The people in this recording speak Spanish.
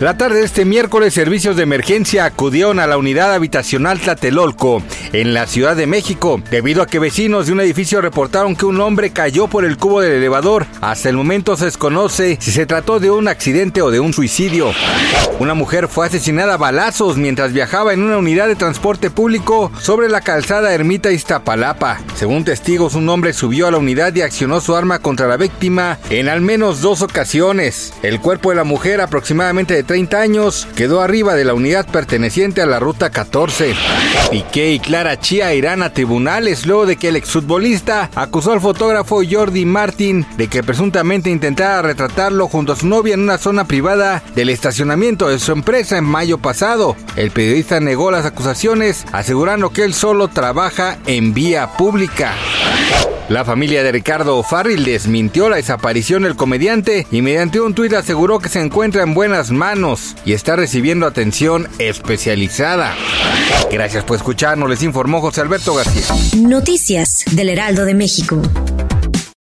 La tarde de este miércoles, servicios de emergencia acudieron a la unidad habitacional Tlatelolco en la Ciudad de México, debido a que vecinos de un edificio reportaron que un hombre cayó por el cubo del elevador. Hasta el momento se desconoce si se trató de un accidente o de un suicidio. Una mujer fue asesinada a balazos mientras viajaba en una unidad de transporte público sobre la calzada Ermita Iztapalapa. Según testigos, un hombre subió a la unidad y accionó su arma contra la víctima en al menos dos ocasiones. El cuerpo de la mujer, aproximadamente de 30 años, quedó arriba de la unidad perteneciente a la ruta 14. Piqué y Clara Chía irán a tribunales luego de que el exfutbolista acusó al fotógrafo Jordi Martin de que presuntamente intentara retratarlo junto a su novia en una zona privada del estacionamiento de su empresa en mayo pasado. El periodista negó las acusaciones, asegurando que él solo trabaja en vía pública. La familia de Ricardo Farril desmintió la desaparición del comediante y mediante un tuit aseguró que se encuentra en buenas manos y está recibiendo atención especializada. Gracias por escucharnos, les informó José Alberto García. Noticias del Heraldo de México.